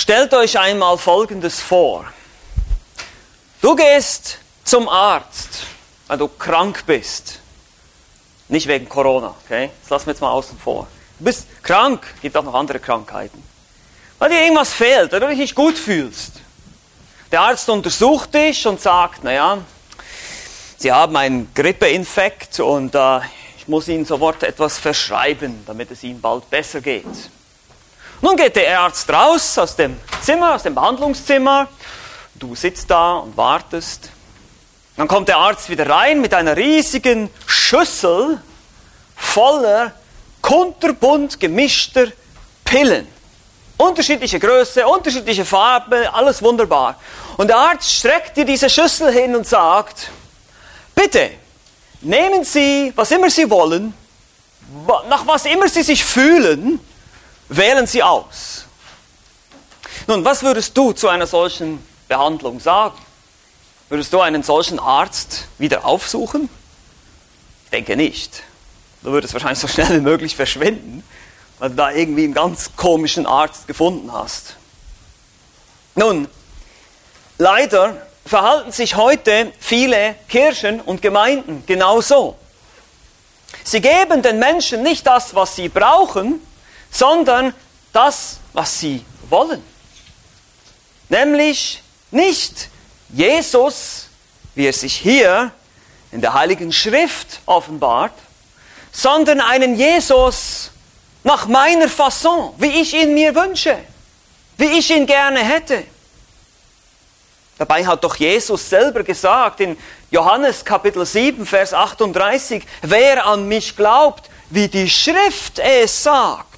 Stellt euch einmal Folgendes vor. Du gehst zum Arzt, weil du krank bist. Nicht wegen Corona, okay? Das lassen wir jetzt mal außen vor. Du bist krank, gibt auch noch andere Krankheiten. Weil dir irgendwas fehlt, weil du dich nicht gut fühlst. Der Arzt untersucht dich und sagt, naja, Sie haben einen Grippeinfekt und äh, ich muss Ihnen sofort etwas verschreiben, damit es Ihnen bald besser geht. Nun geht der Arzt raus aus dem Zimmer, aus dem Behandlungszimmer. Du sitzt da und wartest. Dann kommt der Arzt wieder rein mit einer riesigen Schüssel voller kunterbunt gemischter Pillen. Unterschiedliche Größe, unterschiedliche Farbe, alles wunderbar. Und der Arzt streckt dir diese Schüssel hin und sagt, bitte, nehmen Sie, was immer Sie wollen, nach was immer Sie sich fühlen, wählen Sie aus. Nun, was würdest du zu einer solchen Behandlung sagen? Würdest du einen solchen Arzt wieder aufsuchen? Ich denke nicht. Du würdest wahrscheinlich so schnell wie möglich verschwinden, weil du da irgendwie einen ganz komischen Arzt gefunden hast. Nun, leider verhalten sich heute viele Kirchen und Gemeinden genauso. Sie geben den Menschen nicht das, was sie brauchen, sondern das, was sie wollen. Nämlich nicht Jesus, wie er sich hier in der Heiligen Schrift offenbart, sondern einen Jesus nach meiner Fasson, wie ich ihn mir wünsche, wie ich ihn gerne hätte. Dabei hat doch Jesus selber gesagt in Johannes Kapitel 7, Vers 38, wer an mich glaubt, wie die Schrift es sagt.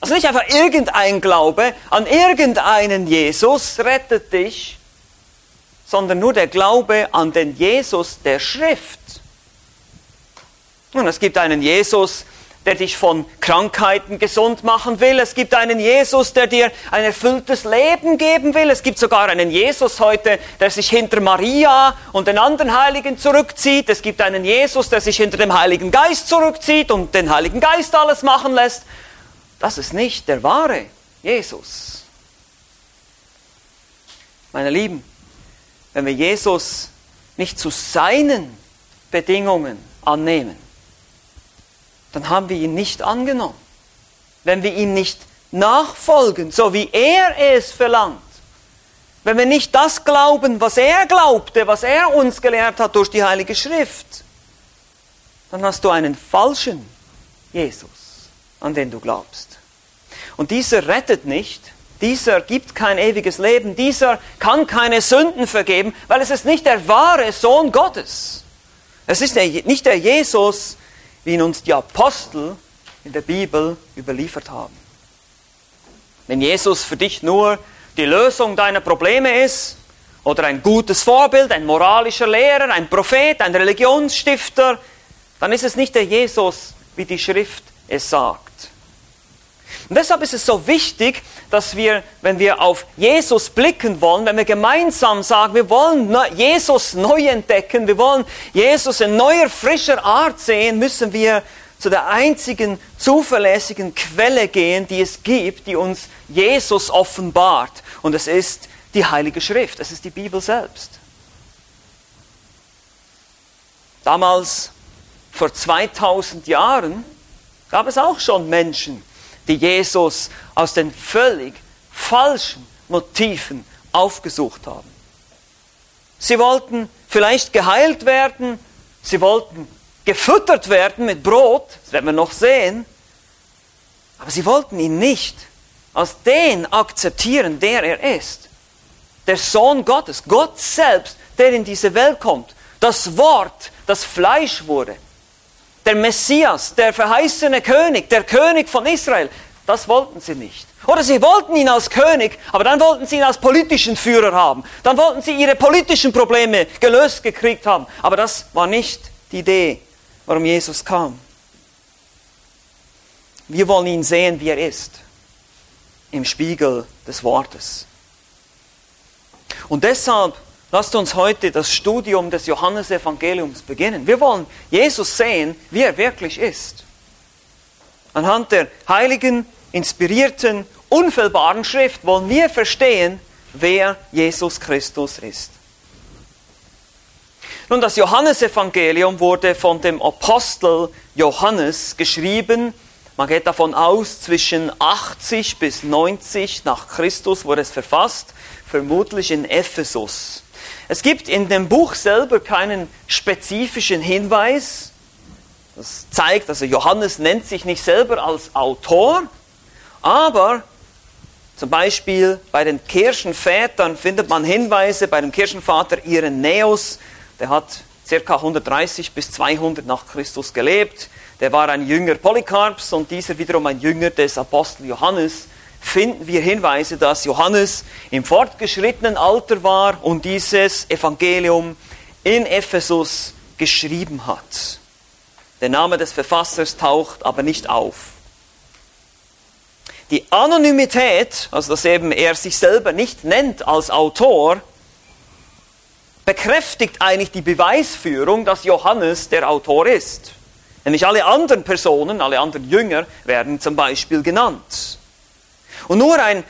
Also nicht einfach irgendein Glaube an irgendeinen Jesus rettet dich, sondern nur der Glaube an den Jesus der Schrift. Und es gibt einen Jesus, der dich von Krankheiten gesund machen will. Es gibt einen Jesus, der dir ein erfülltes Leben geben will. Es gibt sogar einen Jesus heute, der sich hinter Maria und den anderen Heiligen zurückzieht. Es gibt einen Jesus, der sich hinter dem Heiligen Geist zurückzieht und den Heiligen Geist alles machen lässt. Das ist nicht der wahre Jesus. Meine Lieben, wenn wir Jesus nicht zu seinen Bedingungen annehmen, dann haben wir ihn nicht angenommen. Wenn wir ihm nicht nachfolgen, so wie er es verlangt, wenn wir nicht das glauben, was er glaubte, was er uns gelehrt hat durch die Heilige Schrift, dann hast du einen falschen Jesus, an den du glaubst. Und dieser rettet nicht, dieser gibt kein ewiges Leben, dieser kann keine Sünden vergeben, weil es ist nicht der wahre Sohn Gottes. Es ist nicht der Jesus, wie ihn uns die Apostel in der Bibel überliefert haben. Wenn Jesus für dich nur die Lösung deiner Probleme ist, oder ein gutes Vorbild, ein moralischer Lehrer, ein Prophet, ein Religionsstifter, dann ist es nicht der Jesus, wie die Schrift es sagt. Und deshalb ist es so wichtig, dass wir, wenn wir auf Jesus blicken wollen, wenn wir gemeinsam sagen, wir wollen Jesus neu entdecken, wir wollen Jesus in neuer, frischer Art sehen, müssen wir zu der einzigen zuverlässigen Quelle gehen, die es gibt, die uns Jesus offenbart. Und es ist die Heilige Schrift, es ist die Bibel selbst. Damals, vor 2000 Jahren, gab es auch schon Menschen, die Jesus aus den völlig falschen Motiven aufgesucht haben. Sie wollten vielleicht geheilt werden, sie wollten gefüttert werden mit Brot, das werden wir noch sehen, aber sie wollten ihn nicht als den akzeptieren, der er ist. Der Sohn Gottes, Gott selbst, der in diese Welt kommt. Das Wort, das Fleisch wurde der Messias, der verheißene König, der König von Israel. Das wollten sie nicht. Oder sie wollten ihn als König, aber dann wollten sie ihn als politischen Führer haben. Dann wollten sie ihre politischen Probleme gelöst gekriegt haben. Aber das war nicht die Idee, warum Jesus kam. Wir wollen ihn sehen, wie er ist, im Spiegel des Wortes. Und deshalb Lasst uns heute das Studium des Johannesevangeliums beginnen. Wir wollen Jesus sehen, wie er wirklich ist. Anhand der heiligen, inspirierten, unfehlbaren Schrift wollen wir verstehen, wer Jesus Christus ist. Nun, das Johannesevangelium wurde von dem Apostel Johannes geschrieben. Man geht davon aus, zwischen 80 bis 90 nach Christus wurde es verfasst, vermutlich in Ephesus. Es gibt in dem Buch selber keinen spezifischen Hinweis. Das zeigt, also Johannes nennt sich nicht selber als Autor, aber zum Beispiel bei den Kirchenvätern findet man Hinweise, bei dem Kirchenvater Irenäus, der hat ca. 130 bis 200 nach Christus gelebt. Der war ein Jünger Polycarps und dieser wiederum ein Jünger des Apostel Johannes. Finden wir Hinweise, dass Johannes im fortgeschrittenen Alter war und dieses Evangelium in Ephesus geschrieben hat. Der Name des Verfassers taucht aber nicht auf. Die Anonymität, also dass eben er sich selber nicht nennt als Autor, bekräftigt eigentlich die Beweisführung, dass Johannes der Autor ist. Nämlich alle anderen Personen, alle anderen Jünger werden zum Beispiel genannt. Und nur ein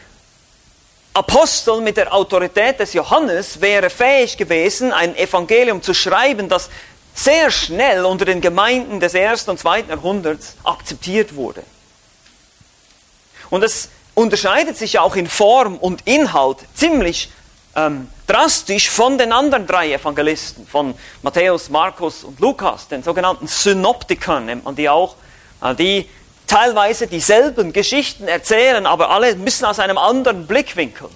Apostel mit der Autorität des Johannes wäre fähig gewesen, ein Evangelium zu schreiben, das sehr schnell unter den Gemeinden des ersten und zweiten Jahrhunderts akzeptiert wurde. Und es unterscheidet sich auch in Form und Inhalt ziemlich ähm, drastisch von den anderen drei Evangelisten, von Matthäus, Markus und Lukas, den sogenannten Synoptikern nennt man die auch, äh, die teilweise dieselben Geschichten erzählen, aber alle müssen aus einem anderen Blickwinkel.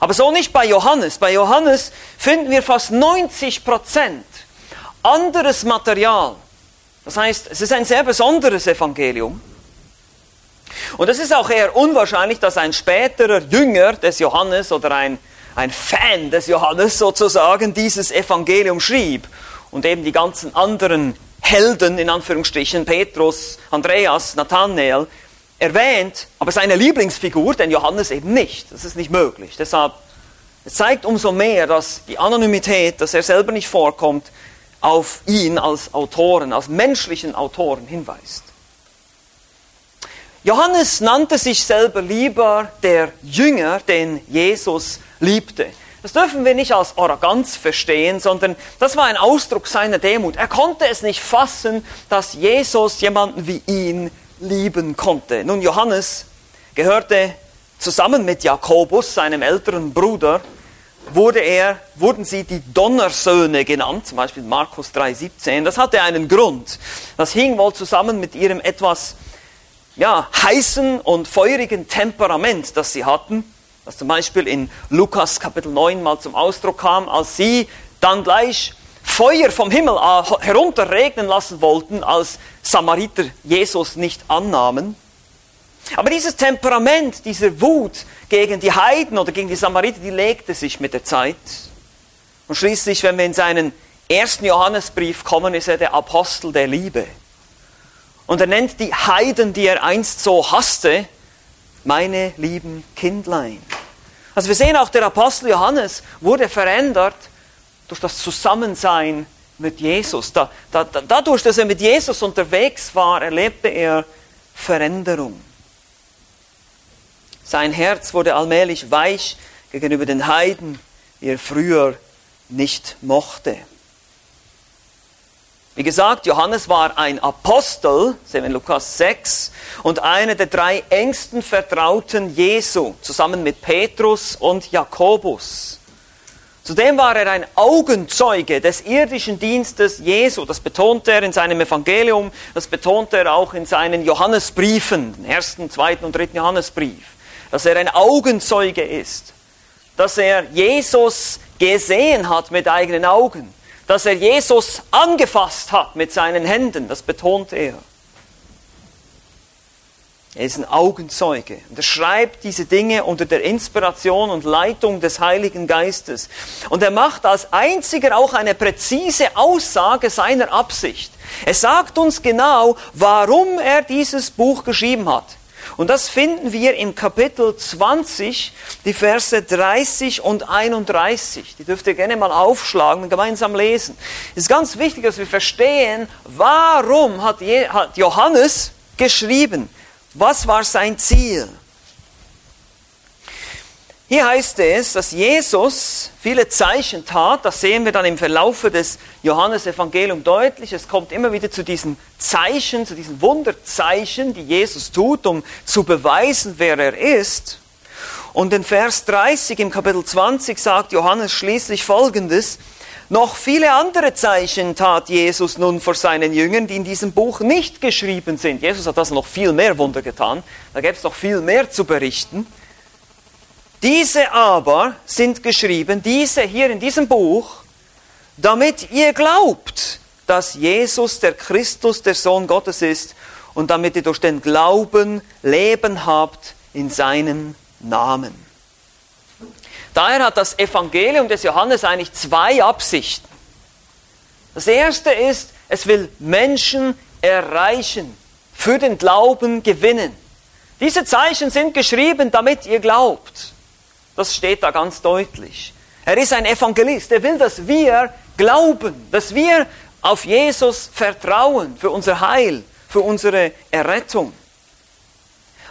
Aber so nicht bei Johannes. Bei Johannes finden wir fast 90 Prozent anderes Material. Das heißt, es ist ein sehr besonderes Evangelium. Und es ist auch eher unwahrscheinlich, dass ein späterer Jünger des Johannes oder ein ein Fan des Johannes sozusagen dieses Evangelium schrieb und eben die ganzen anderen Helden, in Anführungsstrichen, Petrus, Andreas, Nathanael, erwähnt, aber seine Lieblingsfigur, den Johannes eben nicht. Das ist nicht möglich. Deshalb, es zeigt umso mehr, dass die Anonymität, dass er selber nicht vorkommt, auf ihn als Autoren, als menschlichen Autoren hinweist. Johannes nannte sich selber lieber der Jünger, den Jesus liebte. Das dürfen wir nicht als Arroganz verstehen, sondern das war ein Ausdruck seiner Demut. Er konnte es nicht fassen, dass Jesus jemanden wie ihn lieben konnte. Nun, Johannes gehörte zusammen mit Jakobus, seinem älteren Bruder, wurde er, wurden sie die Donnersöhne genannt, zum Beispiel Markus 3,17. Das hatte einen Grund. Das hing wohl zusammen mit ihrem etwas ja, heißen und feurigen Temperament, das sie hatten das zum Beispiel in Lukas Kapitel 9 mal zum Ausdruck kam, als sie dann gleich Feuer vom Himmel äh, herunterregnen lassen wollten, als Samariter Jesus nicht annahmen. Aber dieses Temperament, diese Wut gegen die Heiden oder gegen die Samariter, die legte sich mit der Zeit. Und schließlich, wenn wir in seinen ersten Johannesbrief kommen, ist er der Apostel der Liebe. Und er nennt die Heiden, die er einst so hasste, meine lieben Kindlein. Also wir sehen auch, der Apostel Johannes wurde verändert durch das Zusammensein mit Jesus. Da, da, dadurch, dass er mit Jesus unterwegs war, erlebte er Veränderung. Sein Herz wurde allmählich weich gegenüber den Heiden, die er früher nicht mochte. Wie gesagt, Johannes war ein Apostel, sehen wir in Lukas 6, und einer der drei engsten Vertrauten Jesu, zusammen mit Petrus und Jakobus. Zudem war er ein Augenzeuge des irdischen Dienstes Jesu. Das betont er in seinem Evangelium, das betont er auch in seinen Johannesbriefen, den ersten, zweiten und dritten Johannesbrief, dass er ein Augenzeuge ist, dass er Jesus gesehen hat mit eigenen Augen dass er Jesus angefasst hat mit seinen Händen, das betont er. Er ist ein Augenzeuge und er schreibt diese Dinge unter der Inspiration und Leitung des Heiligen Geistes. Und er macht als einziger auch eine präzise Aussage seiner Absicht. Er sagt uns genau, warum er dieses Buch geschrieben hat. Und das finden wir im Kapitel 20, die Verse 30 und 31. Die dürft ihr gerne mal aufschlagen und gemeinsam lesen. Es ist ganz wichtig, dass wir verstehen, warum hat Johannes geschrieben? Was war sein Ziel? Hier heißt es, dass Jesus viele Zeichen tat. Das sehen wir dann im Verlaufe des Johannesevangeliums deutlich. Es kommt immer wieder zu diesen Zeichen, zu diesen Wunderzeichen, die Jesus tut, um zu beweisen, wer er ist. Und in Vers 30 im Kapitel 20 sagt Johannes schließlich Folgendes. Noch viele andere Zeichen tat Jesus nun vor seinen Jüngern, die in diesem Buch nicht geschrieben sind. Jesus hat das noch viel mehr Wunder getan. Da gäbe es noch viel mehr zu berichten. Diese aber sind geschrieben, diese hier in diesem Buch, damit ihr glaubt, dass Jesus der Christus, der Sohn Gottes ist und damit ihr durch den Glauben Leben habt in seinem Namen. Daher hat das Evangelium des Johannes eigentlich zwei Absichten. Das erste ist, es will Menschen erreichen, für den Glauben gewinnen. Diese Zeichen sind geschrieben, damit ihr glaubt. Das steht da ganz deutlich. Er ist ein Evangelist. Er will, dass wir glauben, dass wir auf Jesus vertrauen für unser Heil, für unsere Errettung.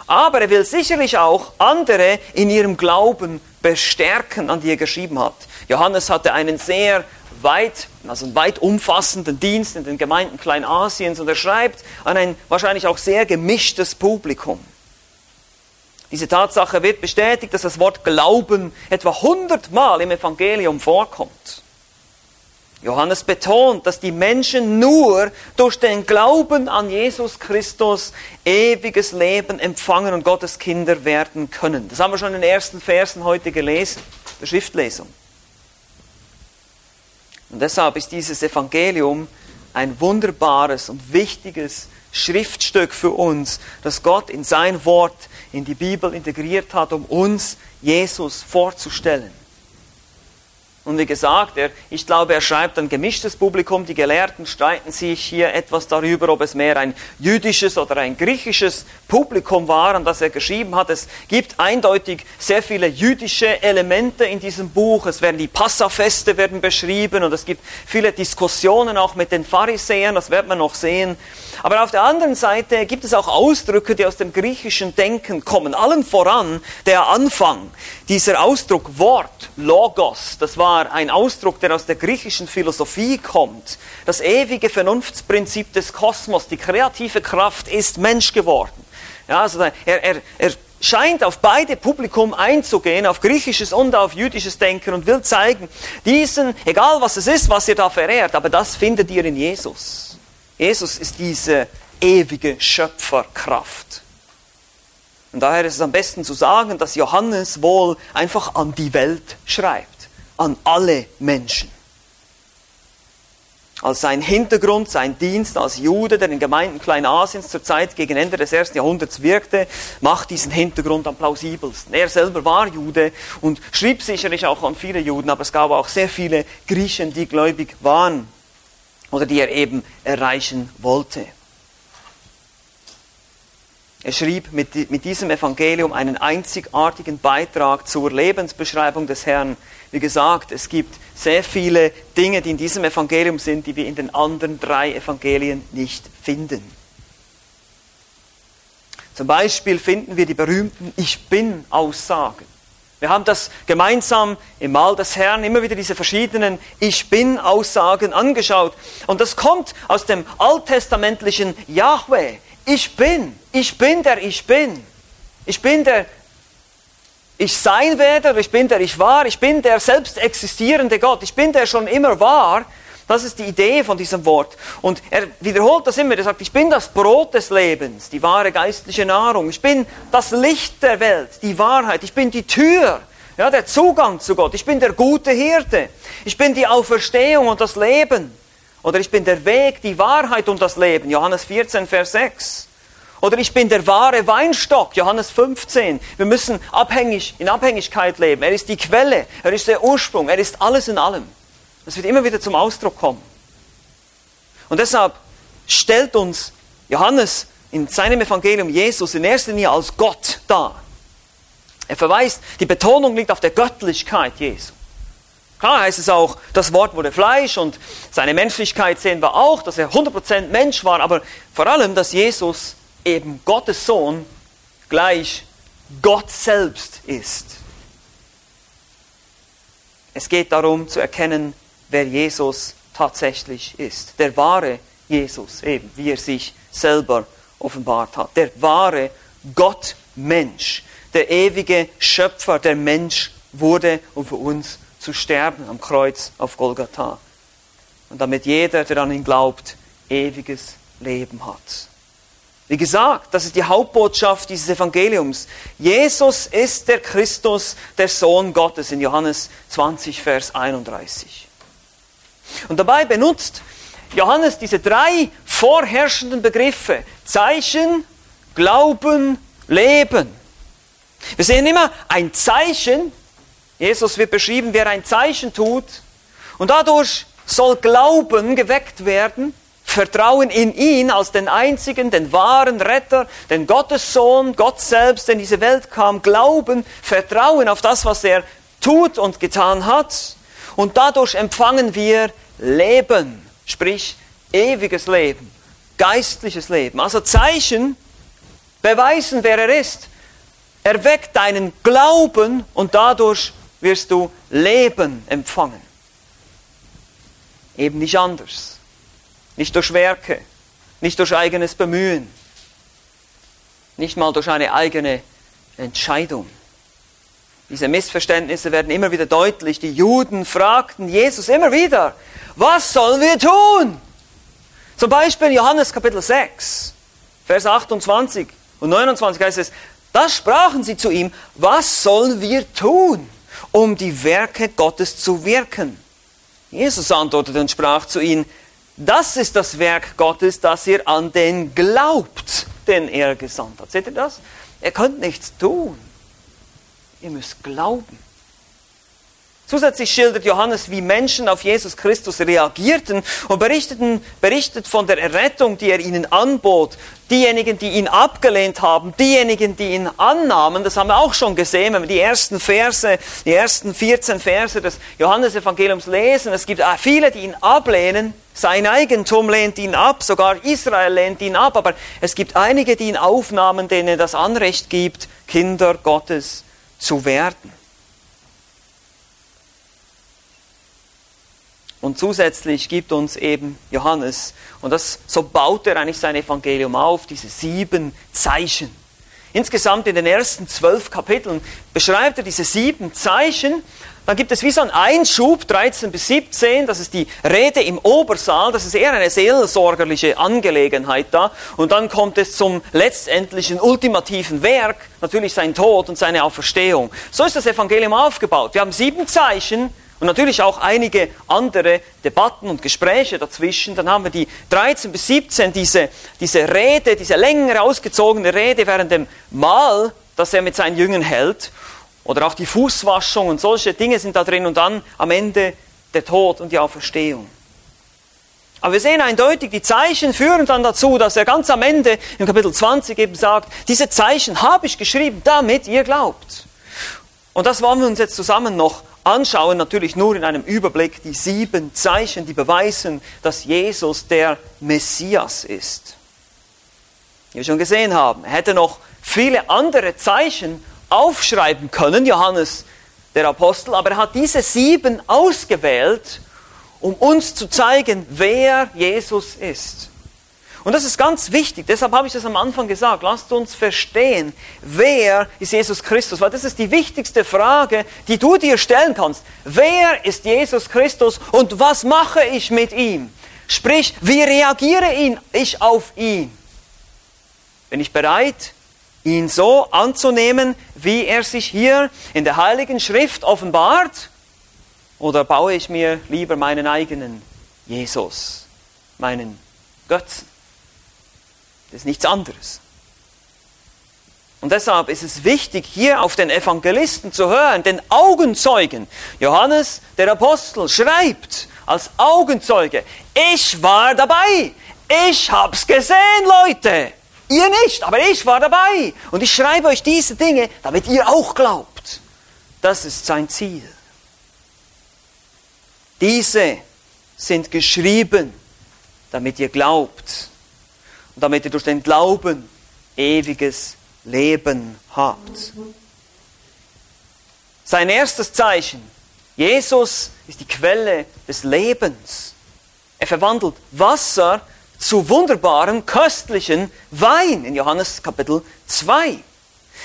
Aber er will sicherlich auch andere in ihrem Glauben bestärken, an die er geschrieben hat. Johannes hatte einen sehr weit, also einen weit umfassenden Dienst in den Gemeinden Kleinasiens und er schreibt an ein wahrscheinlich auch sehr gemischtes Publikum. Diese Tatsache wird bestätigt, dass das Wort Glauben etwa 100 Mal im Evangelium vorkommt. Johannes betont, dass die Menschen nur durch den Glauben an Jesus Christus ewiges Leben empfangen und Gottes Kinder werden können. Das haben wir schon in den ersten Versen heute gelesen, der Schriftlesung. Und deshalb ist dieses Evangelium ein wunderbares und wichtiges Schriftstück für uns, das Gott in sein Wort, in die Bibel integriert hat, um uns Jesus vorzustellen. Und wie gesagt, er, ich glaube, er schreibt ein gemischtes Publikum. Die Gelehrten streiten sich hier etwas darüber, ob es mehr ein jüdisches oder ein griechisches Publikum war, an das er geschrieben hat. Es gibt eindeutig sehr viele jüdische Elemente in diesem Buch. Es werden die Passafeste werden beschrieben und es gibt viele Diskussionen auch mit den Pharisäern. Das wird man noch sehen. Aber auf der anderen Seite gibt es auch Ausdrücke, die aus dem griechischen Denken kommen. Allen voran der Anfang. Dieser Ausdruck Wort, Logos, das war ein Ausdruck, der aus der griechischen Philosophie kommt. Das ewige Vernunftsprinzip des Kosmos, die kreative Kraft ist Mensch geworden. Ja, also er, er, er scheint auf beide Publikum einzugehen, auf griechisches und auf jüdisches Denken und will zeigen, diesen, egal was es ist, was ihr da verehrt, aber das findet ihr in Jesus. Jesus ist diese ewige Schöpferkraft. Und daher ist es am besten zu sagen, dass Johannes wohl einfach an die Welt schreibt an alle Menschen. Als sein Hintergrund, sein Dienst als Jude, der in Gemeinden Kleinasiens zur Zeit gegen Ende des ersten Jahrhunderts wirkte, macht diesen Hintergrund am plausibelsten. Er selber war Jude und schrieb sicherlich auch an viele Juden, aber es gab auch sehr viele Griechen, die gläubig waren oder die er eben erreichen wollte. Er schrieb mit, mit diesem Evangelium einen einzigartigen Beitrag zur Lebensbeschreibung des Herrn. Wie gesagt, es gibt sehr viele Dinge, die in diesem Evangelium sind, die wir in den anderen drei Evangelien nicht finden. Zum Beispiel finden wir die berühmten Ich bin-Aussagen. Wir haben das gemeinsam im Mahl des Herrn immer wieder diese verschiedenen Ich bin-Aussagen angeschaut. Und das kommt aus dem alttestamentlichen Yahweh. Ich bin, ich bin der Ich bin. Ich bin der ich sein werde, ich bin der ich war, ich bin der selbst existierende Gott, ich bin der schon immer war. Das ist die Idee von diesem Wort. Und er wiederholt das immer. Er sagt, ich bin das Brot des Lebens, die wahre geistliche Nahrung. Ich bin das Licht der Welt, die Wahrheit. Ich bin die Tür, ja, der Zugang zu Gott. Ich bin der gute Hirte. Ich bin die Auferstehung und das Leben. Oder ich bin der Weg, die Wahrheit und das Leben. Johannes 14, Vers 6. Oder ich bin der wahre Weinstock, Johannes 15. Wir müssen abhängig, in Abhängigkeit leben. Er ist die Quelle, er ist der Ursprung, er ist alles in allem. Das wird immer wieder zum Ausdruck kommen. Und deshalb stellt uns Johannes in seinem Evangelium Jesus in erster Linie als Gott dar. Er verweist, die Betonung liegt auf der Göttlichkeit Jesu. Klar heißt es auch, das Wort wurde Fleisch und seine Menschlichkeit sehen wir auch, dass er 100% Mensch war, aber vor allem, dass Jesus eben Gottes Sohn gleich Gott selbst ist. Es geht darum zu erkennen, wer Jesus tatsächlich ist. Der wahre Jesus, eben, wie er sich selber offenbart hat. Der wahre Gott-Mensch, der ewige Schöpfer, der Mensch wurde, um für uns zu sterben am Kreuz auf Golgatha. Und damit jeder, der an ihn glaubt, ewiges Leben hat. Wie gesagt, das ist die Hauptbotschaft dieses Evangeliums. Jesus ist der Christus, der Sohn Gottes in Johannes 20, Vers 31. Und dabei benutzt Johannes diese drei vorherrschenden Begriffe. Zeichen, Glauben, Leben. Wir sehen immer ein Zeichen. Jesus wird beschrieben, wer ein Zeichen tut. Und dadurch soll Glauben geweckt werden. Vertrauen in ihn als den einzigen, den wahren Retter, den Gottessohn, Gott selbst, der in diese Welt kam. Glauben, Vertrauen auf das, was er tut und getan hat. Und dadurch empfangen wir Leben, sprich ewiges Leben, geistliches Leben. Also Zeichen beweisen, wer er ist. Er weckt deinen Glauben und dadurch wirst du Leben empfangen. Eben nicht anders. Nicht durch Werke, nicht durch eigenes Bemühen, nicht mal durch eine eigene Entscheidung. Diese Missverständnisse werden immer wieder deutlich. Die Juden fragten Jesus immer wieder, was sollen wir tun? Zum Beispiel Johannes Kapitel 6, Vers 28 und 29 heißt es, da sprachen sie zu ihm, was sollen wir tun, um die Werke Gottes zu wirken? Jesus antwortete und sprach zu ihnen, das ist das Werk Gottes, dass ihr an den glaubt, den er gesandt hat. Seht ihr das? Ihr könnt nichts tun. Ihr müsst glauben. Zusätzlich schildert Johannes, wie Menschen auf Jesus Christus reagierten und berichteten, berichtet von der Errettung, die er ihnen anbot. Diejenigen, die ihn abgelehnt haben, diejenigen, die ihn annahmen, das haben wir auch schon gesehen, wenn wir die ersten Verse, die ersten 14 Verse des Johannesevangeliums lesen. Es gibt viele, die ihn ablehnen. Sein Eigentum lehnt ihn ab, sogar Israel lehnt ihn ab, aber es gibt einige, die ihn aufnahmen, denen das Anrecht gibt, Kinder Gottes zu werden. Und zusätzlich gibt uns eben Johannes, und das, so baut er eigentlich sein Evangelium auf, diese sieben Zeichen. Insgesamt in den ersten zwölf Kapiteln beschreibt er diese sieben Zeichen. Dann gibt es wie so einen Einschub, 13 bis 17, das ist die Rede im Obersaal, das ist eher eine seelsorgerliche Angelegenheit da. Und dann kommt es zum letztendlichen ultimativen Werk, natürlich sein Tod und seine Auferstehung. So ist das Evangelium aufgebaut. Wir haben sieben Zeichen, und natürlich auch einige andere Debatten und Gespräche dazwischen. Dann haben wir die 13 bis 17, diese, diese Rede, diese längere ausgezogene Rede während dem Mahl, das er mit seinen Jüngern hält. Oder auch die Fußwaschung und solche Dinge sind da drin. Und dann am Ende der Tod und die Auferstehung. Aber wir sehen eindeutig, die Zeichen führen dann dazu, dass er ganz am Ende im Kapitel 20 eben sagt, diese Zeichen habe ich geschrieben, damit ihr glaubt. Und das wollen wir uns jetzt zusammen noch anschauen, natürlich nur in einem Überblick, die sieben Zeichen, die beweisen, dass Jesus der Messias ist. Wie wir schon gesehen haben, er hätte noch viele andere Zeichen aufschreiben können, Johannes der Apostel, aber er hat diese sieben ausgewählt, um uns zu zeigen, wer Jesus ist. Und das ist ganz wichtig, deshalb habe ich das am Anfang gesagt. Lasst uns verstehen, wer ist Jesus Christus? Weil das ist die wichtigste Frage, die du dir stellen kannst. Wer ist Jesus Christus und was mache ich mit ihm? Sprich, wie reagiere ich auf ihn? Bin ich bereit, ihn so anzunehmen, wie er sich hier in der Heiligen Schrift offenbart? Oder baue ich mir lieber meinen eigenen Jesus, meinen Götzen? Das ist nichts anderes. Und deshalb ist es wichtig, hier auf den Evangelisten zu hören, den Augenzeugen. Johannes, der Apostel, schreibt als Augenzeuge, ich war dabei, ich hab's gesehen, Leute. Ihr nicht, aber ich war dabei. Und ich schreibe euch diese Dinge, damit ihr auch glaubt. Das ist sein Ziel. Diese sind geschrieben, damit ihr glaubt und damit ihr durch den Glauben ewiges Leben habt. Sein erstes Zeichen Jesus ist die Quelle des Lebens. Er verwandelt Wasser zu wunderbarem, köstlichen Wein in Johannes Kapitel 2.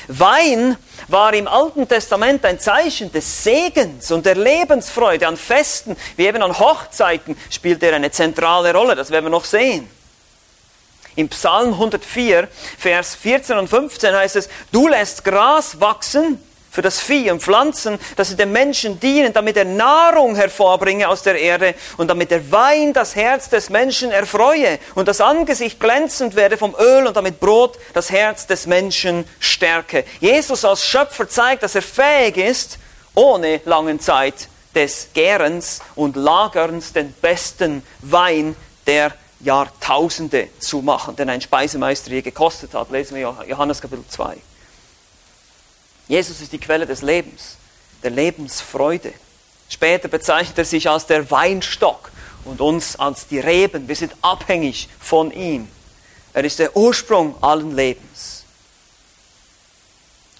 Wein war im Alten Testament ein Zeichen des Segens und der Lebensfreude. An Festen, wie eben an Hochzeiten, spielt er eine zentrale Rolle. Das werden wir noch sehen. Im Psalm 104, Vers 14 und 15 heißt es, du lässt Gras wachsen für das Vieh und Pflanzen, dass sie den Menschen dienen, damit er Nahrung hervorbringe aus der Erde und damit der Wein das Herz des Menschen erfreue und das Angesicht glänzend werde vom Öl und damit Brot das Herz des Menschen stärke. Jesus als Schöpfer zeigt, dass er fähig ist, ohne langen Zeit des Gärens und Lagerns den besten Wein der Jahrtausende zu machen, den ein Speisemeister je gekostet hat. Lesen wir Johannes Kapitel 2. Jesus ist die Quelle des Lebens, der Lebensfreude. Später bezeichnet er sich als der Weinstock und uns als die Reben. Wir sind abhängig von ihm. Er ist der Ursprung allen Lebens.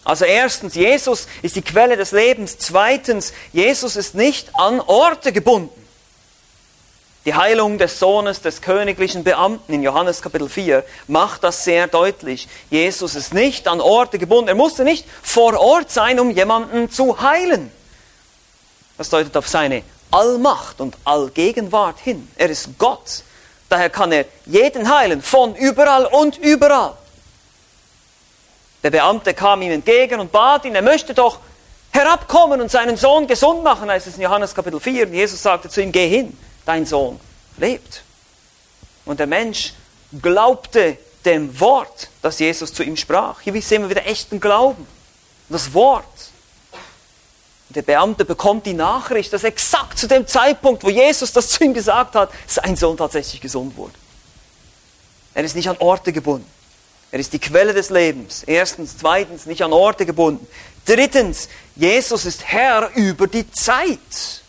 Also erstens, Jesus ist die Quelle des Lebens. Zweitens, Jesus ist nicht an Orte gebunden. Die Heilung des Sohnes des königlichen Beamten in Johannes Kapitel 4 macht das sehr deutlich. Jesus ist nicht an Orte gebunden. Er musste nicht vor Ort sein, um jemanden zu heilen. Das deutet auf seine Allmacht und Allgegenwart hin. Er ist Gott. Daher kann er jeden heilen, von überall und überall. Der Beamte kam ihm entgegen und bat ihn, er möchte doch herabkommen und seinen Sohn gesund machen, heißt es in Johannes Kapitel 4. Und Jesus sagte zu ihm, geh hin dein Sohn lebt. Und der Mensch glaubte dem Wort, das Jesus zu ihm sprach. Hier sehen wir wieder echten Glauben. Das Wort. Der Beamte bekommt die Nachricht, dass exakt zu dem Zeitpunkt, wo Jesus das zu ihm gesagt hat, sein Sohn tatsächlich gesund wurde. Er ist nicht an Orte gebunden. Er ist die Quelle des Lebens. Erstens, zweitens, nicht an Orte gebunden. Drittens, Jesus ist Herr über die Zeit.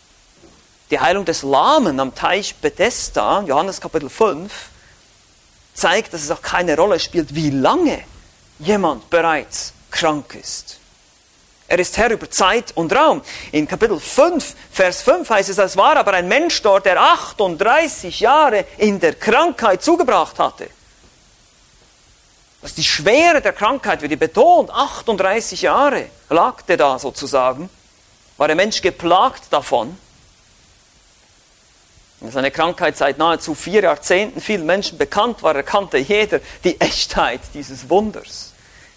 Die Heilung des Lahmen am Teich Bethesda, Johannes Kapitel 5, zeigt, dass es auch keine Rolle spielt, wie lange jemand bereits krank ist. Er ist Herr über Zeit und Raum. In Kapitel 5, Vers 5 heißt es, es war aber ein Mensch dort, der 38 Jahre in der Krankheit zugebracht hatte. Ist die Schwere der Krankheit, wird hier betont. 38 Jahre lag der da sozusagen. War der Mensch geplagt davon. Seine Krankheit seit nahezu vier Jahrzehnten vielen Menschen bekannt war, erkannte jeder die Echtheit dieses Wunders.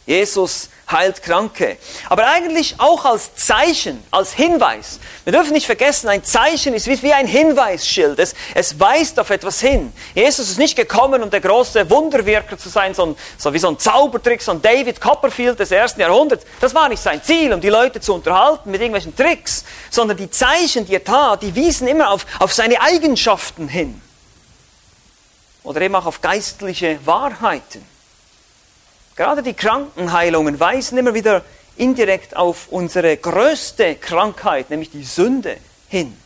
Jesus heilt Kranke. Aber eigentlich auch als Zeichen, als Hinweis. Wir dürfen nicht vergessen, ein Zeichen ist wie ein Hinweisschild. Es, es weist auf etwas hin. Jesus ist nicht gekommen, um der große Wunderwirker zu sein, so, so wie so ein Zaubertrick, so ein David Copperfield des ersten Jahrhunderts. Das war nicht sein Ziel, um die Leute zu unterhalten mit irgendwelchen Tricks, sondern die Zeichen, die er tat, die wiesen immer auf, auf seine Eigenschaften hin. Oder eben auch auf geistliche Wahrheiten. Gerade die Krankenheilungen weisen immer wieder indirekt auf unsere größte Krankheit, nämlich die Sünde, hin.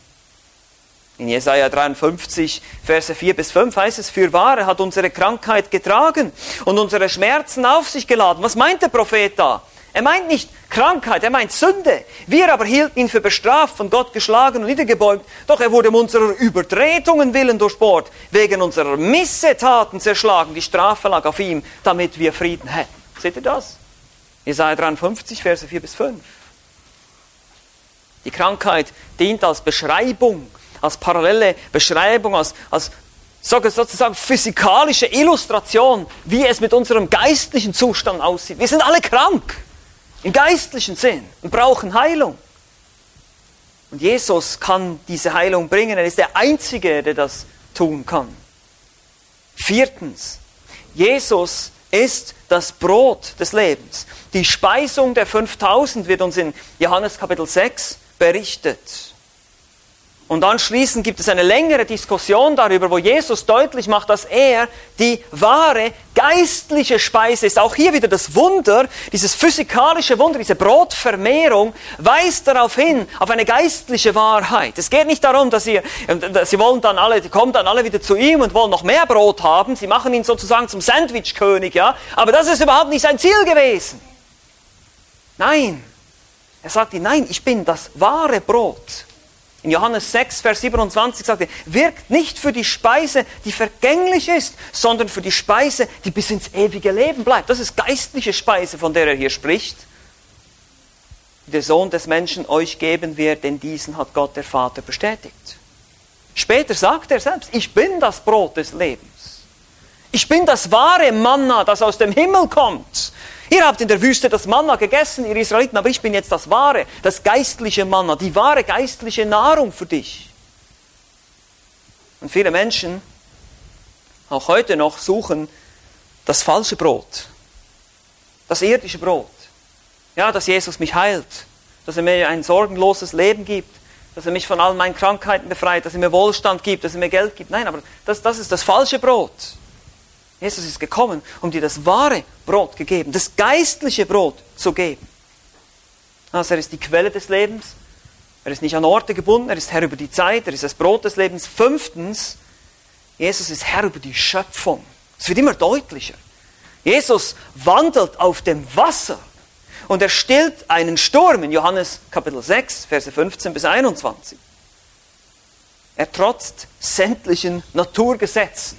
In Jesaja 53, Verse 4 bis 5 heißt es, für Wahre hat unsere Krankheit getragen und unsere Schmerzen auf sich geladen. Was meint der Prophet da? Er meint nicht Krankheit, er meint Sünde. Wir aber hielten ihn für bestraft, von Gott geschlagen und niedergebeugt, doch er wurde um unserer Übertretungen willen durchbohrt, wegen unserer Missetaten zerschlagen. Die Strafe lag auf ihm, damit wir Frieden hätten. Seht ihr das? Jesaja 53, Verse 4 bis 5. Die Krankheit dient als Beschreibung, als parallele Beschreibung, als, als sozusagen physikalische Illustration, wie es mit unserem geistlichen Zustand aussieht. Wir sind alle krank. Im geistlichen Sinn und brauchen Heilung. Und Jesus kann diese Heilung bringen. Er ist der Einzige, der das tun kann. Viertens, Jesus ist das Brot des Lebens. Die Speisung der 5000 wird uns in Johannes Kapitel 6 berichtet. Und anschließend gibt es eine längere Diskussion darüber, wo Jesus deutlich macht, dass er die wahre geistliche Speise ist. Auch hier wieder das Wunder, dieses physikalische Wunder, diese Brotvermehrung weist darauf hin, auf eine geistliche Wahrheit. Es geht nicht darum, dass sie, sie wollen dann alle, die kommen dann alle wieder zu ihm und wollen noch mehr Brot haben. Sie machen ihn sozusagen zum Sandwichkönig, ja. Aber das ist überhaupt nicht sein Ziel gewesen. Nein. Er sagt ihnen, nein, ich bin das wahre Brot In Johannes 6, Vers 27 sagt er, wirkt nicht für die Speise, die vergänglich ist, sondern für die Speise, die bis ins ewige Leben bleibt. Das ist geistliche Speise, von der er hier spricht. Der Sohn des Menschen euch geben wird, denn diesen hat Gott der Vater bestätigt. Später sagt er selbst, ich bin das Brot des Lebens. Ich bin das wahre Manna, das aus dem Himmel kommt. Ihr habt in der Wüste das Manna gegessen, ihr Israeliten, aber ich bin jetzt das wahre, das geistliche Manna, die wahre geistliche Nahrung für dich. Und viele Menschen, auch heute noch, suchen das falsche Brot, das irdische Brot. Ja, dass Jesus mich heilt, dass er mir ein sorgenloses Leben gibt, dass er mich von all meinen Krankheiten befreit, dass er mir Wohlstand gibt, dass er mir Geld gibt. Nein, aber das, das ist das falsche Brot. Jesus ist gekommen, um dir das wahre Brot gegeben, das geistliche Brot zu geben. Also er ist die Quelle des Lebens, er ist nicht an Orte gebunden, er ist Herr über die Zeit, er ist das Brot des Lebens. Fünftens, Jesus ist Herr über die Schöpfung. Es wird immer deutlicher. Jesus wandelt auf dem Wasser und er stillt einen Sturm in Johannes Kapitel 6, Verse 15 bis 21. Er trotzt sämtlichen Naturgesetzen.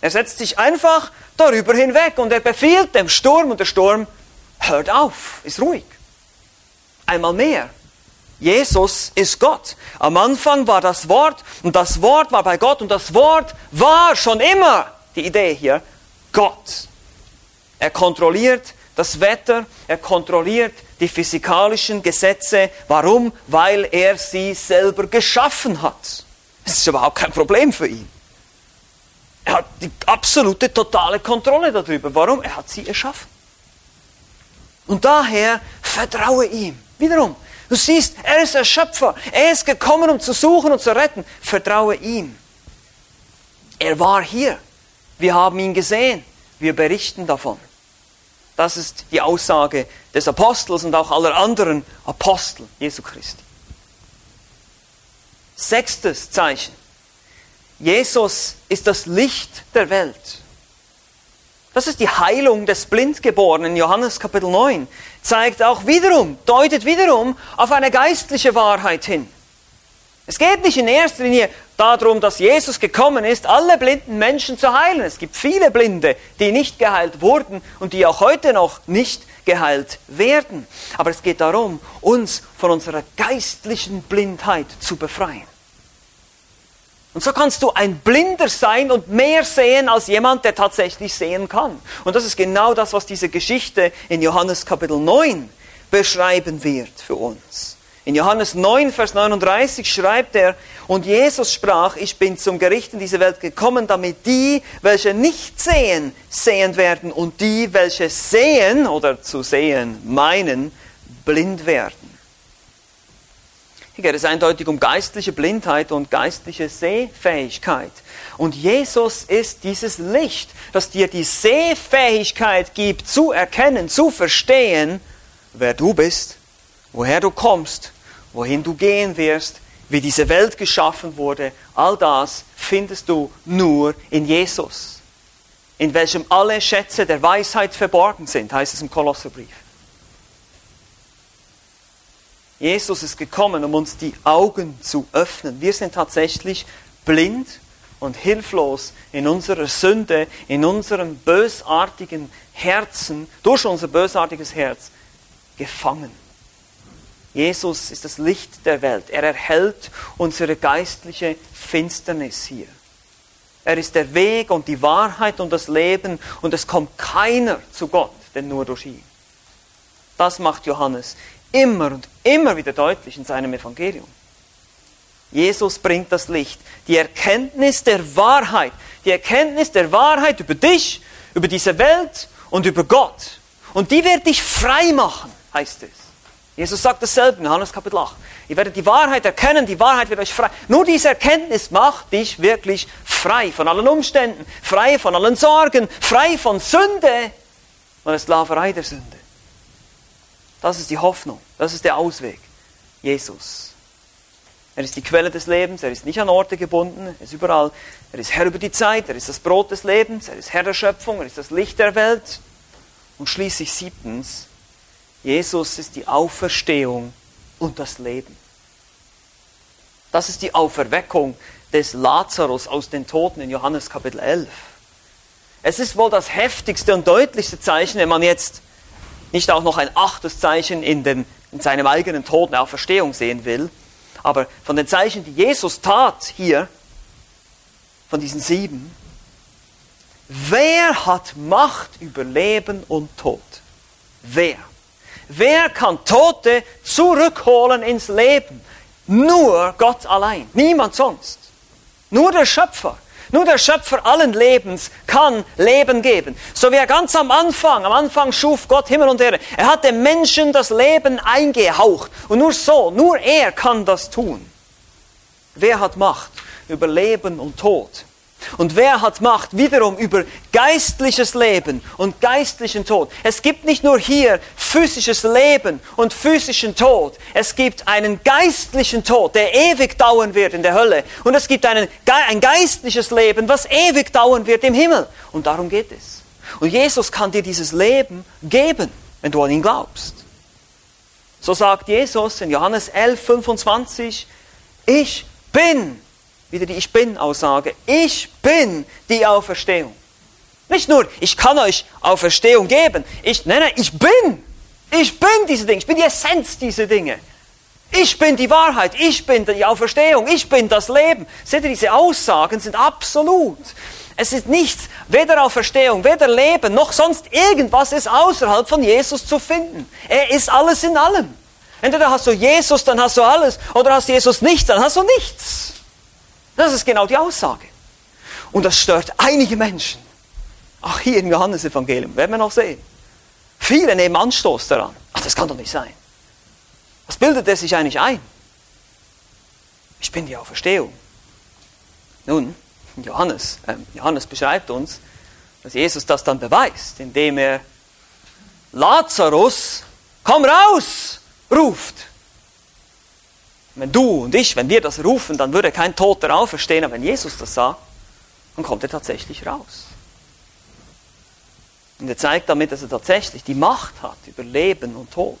Er setzt sich einfach darüber hinweg und er befiehlt dem Sturm und der Sturm hört auf, ist ruhig. Einmal mehr. Jesus ist Gott. Am Anfang war das Wort und das Wort war bei Gott und das Wort war schon immer, die Idee hier, Gott. Er kontrolliert das Wetter, er kontrolliert die physikalischen Gesetze. Warum? Weil er sie selber geschaffen hat. Das ist überhaupt kein Problem für ihn. Er hat die absolute, totale Kontrolle darüber. Warum? Er hat sie erschaffen. Und daher vertraue ihm. Wiederum, du siehst, er ist der Schöpfer. Er ist gekommen, um zu suchen und zu retten. Vertraue ihm. Er war hier. Wir haben ihn gesehen. Wir berichten davon. Das ist die Aussage des Apostels und auch aller anderen Apostel Jesu Christi. Sechstes Zeichen. Jesus ist das Licht der Welt. Das ist die Heilung des Blindgeborenen. Johannes Kapitel 9 zeigt auch wiederum, deutet wiederum auf eine geistliche Wahrheit hin. Es geht nicht in erster Linie darum, dass Jesus gekommen ist, alle blinden Menschen zu heilen. Es gibt viele Blinde, die nicht geheilt wurden und die auch heute noch nicht geheilt werden. Aber es geht darum, uns von unserer geistlichen Blindheit zu befreien. Und so kannst du ein Blinder sein und mehr sehen als jemand, der tatsächlich sehen kann. Und das ist genau das, was diese Geschichte in Johannes Kapitel 9 beschreiben wird für uns. In Johannes 9, Vers 39 schreibt er, und Jesus sprach, ich bin zum Gericht in diese Welt gekommen, damit die, welche nicht sehen, sehen werden und die, welche sehen oder zu sehen meinen, blind werden. Geht es eindeutig um geistliche Blindheit und geistliche Sehfähigkeit. Und Jesus ist dieses Licht, das dir die Sehfähigkeit gibt, zu erkennen, zu verstehen, wer du bist, woher du kommst, wohin du gehen wirst, wie diese Welt geschaffen wurde. All das findest du nur in Jesus, in welchem alle Schätze der Weisheit verborgen sind, heißt es im Kolosserbrief. Jesus ist gekommen, um uns die Augen zu öffnen. Wir sind tatsächlich blind und hilflos in unserer Sünde, in unserem bösartigen Herzen, durch unser bösartiges Herz gefangen. Jesus ist das Licht der Welt. Er erhält unsere geistliche Finsternis hier. Er ist der Weg und die Wahrheit und das Leben und es kommt keiner zu Gott, denn nur durch ihn. Das macht Johannes immer und immer wieder deutlich in seinem Evangelium. Jesus bringt das Licht, die Erkenntnis der Wahrheit, die Erkenntnis der Wahrheit über dich, über diese Welt und über Gott. Und die wird dich frei machen, heißt es. Jesus sagt dasselbe in Johannes Kapitel 8. Ihr werdet die Wahrheit erkennen, die Wahrheit wird euch frei. Nur diese Erkenntnis macht dich wirklich frei von allen Umständen, frei von allen Sorgen, frei von Sünde und der Sklaverei der Sünde. Das ist die Hoffnung, das ist der Ausweg. Jesus. Er ist die Quelle des Lebens, er ist nicht an Orte gebunden, er ist überall. Er ist Herr über die Zeit, er ist das Brot des Lebens, er ist Herr der Schöpfung, er ist das Licht der Welt. Und schließlich siebtens, Jesus ist die Auferstehung und das Leben. Das ist die Auferweckung des Lazarus aus den Toten in Johannes Kapitel 11. Es ist wohl das heftigste und deutlichste Zeichen, wenn man jetzt nicht auch noch ein achtes Zeichen in, dem, in seinem eigenen Tod eine Auferstehung sehen will. Aber von den Zeichen, die Jesus tat hier, von diesen sieben, wer hat Macht über Leben und Tod? Wer? Wer kann Tote zurückholen ins Leben? Nur Gott allein, niemand sonst. Nur der Schöpfer. Nur der Schöpfer allen Lebens kann Leben geben. So wie er ganz am Anfang, am Anfang schuf Gott Himmel und Erde. Er hat dem Menschen das Leben eingehaucht. Und nur so, nur er kann das tun. Wer hat Macht über Leben und Tod? Und wer hat Macht wiederum über geistliches Leben und geistlichen Tod? Es gibt nicht nur hier physisches Leben und physischen Tod. Es gibt einen geistlichen Tod, der ewig dauern wird in der Hölle. Und es gibt einen, ein geistliches Leben, was ewig dauern wird im Himmel. Und darum geht es. Und Jesus kann dir dieses Leben geben, wenn du an ihn glaubst. So sagt Jesus in Johannes 11, 25, ich bin wieder die Ich Bin-Aussage. Ich bin die Auferstehung. Nicht nur, ich kann euch Auferstehung geben. Ich, nenne, ich bin. Ich bin diese Dinge. Ich bin die Essenz dieser Dinge. Ich bin die Wahrheit. Ich bin die Auferstehung. Ich bin das Leben. Seht ihr, diese Aussagen sind absolut. Es ist nichts, weder Auferstehung, weder Leben, noch sonst irgendwas ist außerhalb von Jesus zu finden. Er ist alles in allem. Entweder hast du Jesus, dann hast du alles, oder hast Jesus nichts, dann hast du nichts. Das ist genau die Aussage. Und das stört einige Menschen. Auch hier im Johannesevangelium, werden wir noch sehen. Viele nehmen Anstoß daran. Ach, das kann doch nicht sein. Was bildet er sich eigentlich ein? Ich bin die Auferstehung. Nun, Johannes, äh, Johannes beschreibt uns, dass Jesus das dann beweist, indem er Lazarus, komm raus, ruft. Wenn du und ich, wenn wir das rufen, dann würde kein Toter auferstehen, aber wenn Jesus das sah, dann kommt er tatsächlich raus. Und er zeigt damit, dass er tatsächlich die Macht hat über Leben und Tod.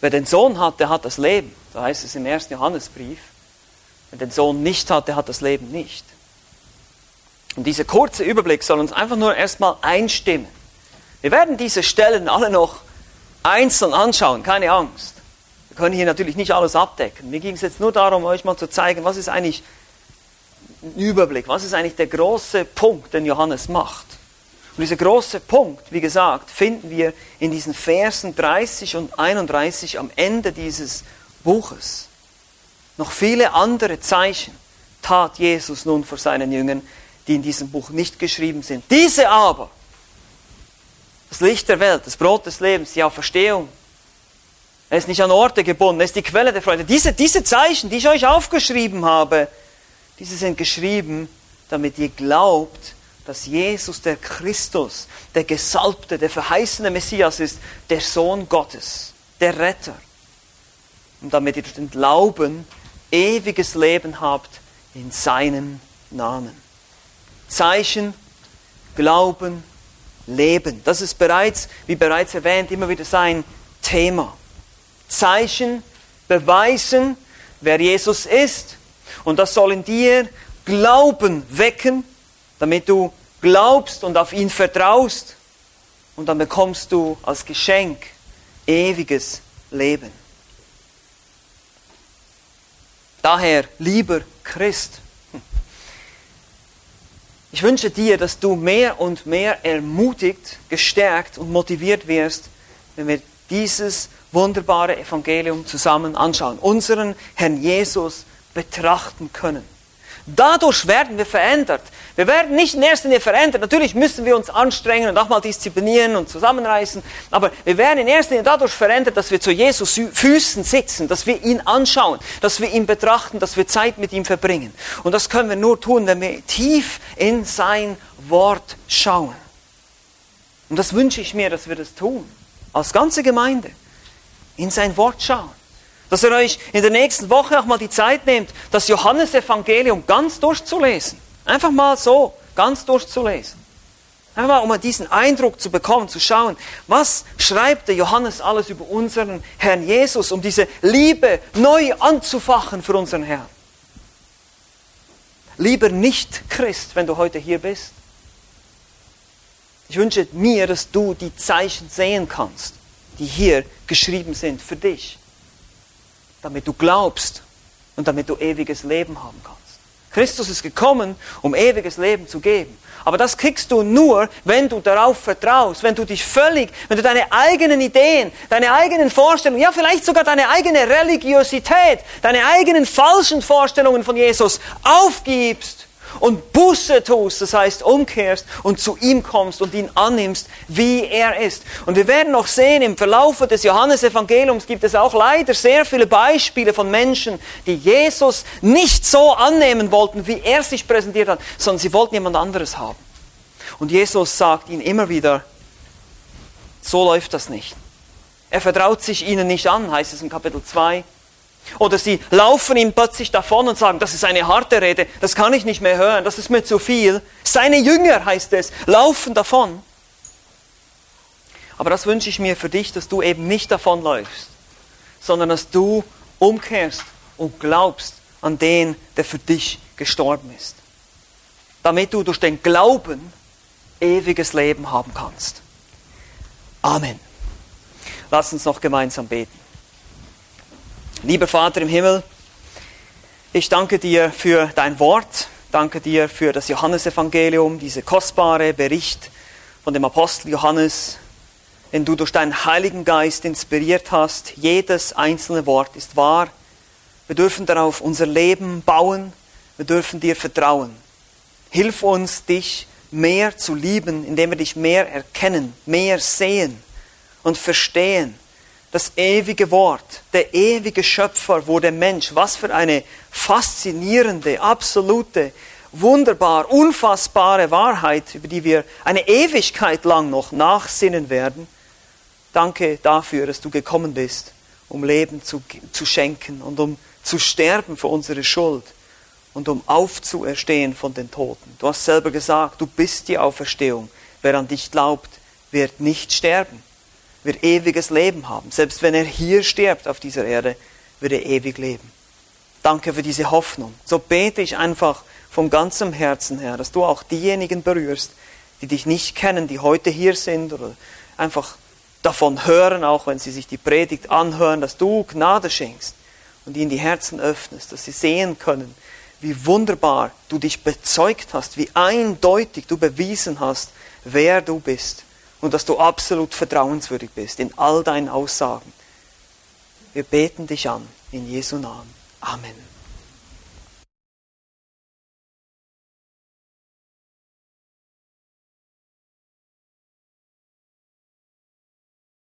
Wer den Sohn hat, der hat das Leben. Da heißt es im ersten Johannesbrief. Wer den Sohn nicht hat, der hat das Leben nicht. Und dieser kurze Überblick soll uns einfach nur erstmal einstimmen. Wir werden diese Stellen alle noch einzeln anschauen, keine Angst. Wir können hier natürlich nicht alles abdecken. Mir ging es jetzt nur darum, euch mal zu zeigen, was ist eigentlich ein Überblick, was ist eigentlich der große Punkt, den Johannes macht. Und dieser große Punkt, wie gesagt, finden wir in diesen Versen 30 und 31 am Ende dieses Buches. Noch viele andere Zeichen tat Jesus nun vor seinen Jüngern, die in diesem Buch nicht geschrieben sind. Diese aber, das Licht der Welt, das Brot des Lebens, die Auferstehung. Er ist nicht an Orte gebunden, er ist die Quelle der Freude. Diese, diese Zeichen, die ich euch aufgeschrieben habe, diese sind geschrieben, damit ihr glaubt, dass Jesus der Christus, der Gesalbte, der verheißene Messias ist, der Sohn Gottes, der Retter. Und damit ihr durch den Glauben ewiges Leben habt in seinem Namen. Zeichen, Glauben, leben. Das ist bereits, wie bereits erwähnt, immer wieder sein Thema. Zeichen beweisen, wer Jesus ist. Und das soll in dir Glauben wecken, damit du glaubst und auf ihn vertraust. Und dann bekommst du als Geschenk ewiges Leben. Daher, lieber Christ, ich wünsche dir, dass du mehr und mehr ermutigt, gestärkt und motiviert wirst, wenn wir dieses wunderbare Evangelium zusammen anschauen, unseren Herrn Jesus betrachten können. Dadurch werden wir verändert. Wir werden nicht in erster Linie verändert. Natürlich müssen wir uns anstrengen und auch mal disziplinieren und zusammenreißen. Aber wir werden in erster Linie dadurch verändert, dass wir zu Jesus Füßen sitzen, dass wir ihn anschauen, dass wir ihn betrachten, dass wir Zeit mit ihm verbringen. Und das können wir nur tun, wenn wir tief in sein Wort schauen. Und das wünsche ich mir, dass wir das tun. Als ganze Gemeinde. In sein Wort schauen dass ihr euch in der nächsten Woche auch mal die Zeit nehmt, das Johannesevangelium ganz durchzulesen. Einfach mal so, ganz durchzulesen. Einfach mal, um diesen Eindruck zu bekommen, zu schauen, was schreibt der Johannes alles über unseren Herrn Jesus, um diese Liebe neu anzufachen für unseren Herrn. Lieber nicht Christ, wenn du heute hier bist. Ich wünsche mir, dass du die Zeichen sehen kannst, die hier geschrieben sind für dich, damit du glaubst und damit du ewiges Leben haben kannst. Christus ist gekommen, um ewiges Leben zu geben. Aber das kriegst du nur, wenn du darauf vertraust, wenn du dich völlig, wenn du deine eigenen Ideen, deine eigenen Vorstellungen, ja vielleicht sogar deine eigene Religiosität, deine eigenen falschen Vorstellungen von Jesus aufgibst und Buße tust, das heißt umkehrst und zu ihm kommst und ihn annimmst, wie er ist. Und wir werden noch sehen, im Verlauf des Johannesevangeliums gibt es auch leider sehr viele Beispiele von Menschen, die Jesus nicht so annehmen wollten, wie er sich präsentiert hat, sondern sie wollten jemand anderes haben. Und Jesus sagt ihnen immer wieder, so läuft das nicht. Er vertraut sich ihnen nicht an, heißt es in Kapitel 2. Oder sie laufen ihm plötzlich davon und sagen, das ist eine harte Rede, das kann ich nicht mehr hören, das ist mir zu viel. Seine Jünger, heißt es, laufen davon. Aber das wünsche ich mir für dich, dass du eben nicht davonläufst, sondern dass du umkehrst und glaubst an den, der für dich gestorben ist. Damit du durch den Glauben ewiges Leben haben kannst. Amen. Lass uns noch gemeinsam beten. Lieber Vater im Himmel, ich danke dir für dein Wort, danke dir für das Johannesevangelium, diese kostbare Bericht von dem Apostel Johannes, den du durch deinen Heiligen Geist inspiriert hast. Jedes einzelne Wort ist wahr. Wir dürfen darauf unser Leben bauen, wir dürfen dir vertrauen. Hilf uns, dich mehr zu lieben, indem wir dich mehr erkennen, mehr sehen und verstehen das ewige Wort, der ewige Schöpfer wurde Mensch. Was für eine faszinierende, absolute, wunderbar, unfassbare Wahrheit, über die wir eine Ewigkeit lang noch nachsinnen werden. Danke dafür, dass du gekommen bist, um Leben zu, zu schenken und um zu sterben für unsere Schuld und um aufzuerstehen von den Toten. Du hast selber gesagt, du bist die Auferstehung. Wer an dich glaubt, wird nicht sterben wird ewiges Leben haben. Selbst wenn er hier stirbt auf dieser Erde, wird er ewig leben. Danke für diese Hoffnung. So bete ich einfach von ganzem Herzen her, dass du auch diejenigen berührst, die dich nicht kennen, die heute hier sind oder einfach davon hören, auch wenn sie sich die Predigt anhören, dass du Gnade schenkst und ihnen die Herzen öffnest, dass sie sehen können, wie wunderbar du dich bezeugt hast, wie eindeutig du bewiesen hast, wer du bist und dass du absolut vertrauenswürdig bist in all deinen Aussagen. Wir beten dich an, in Jesu Namen. Amen.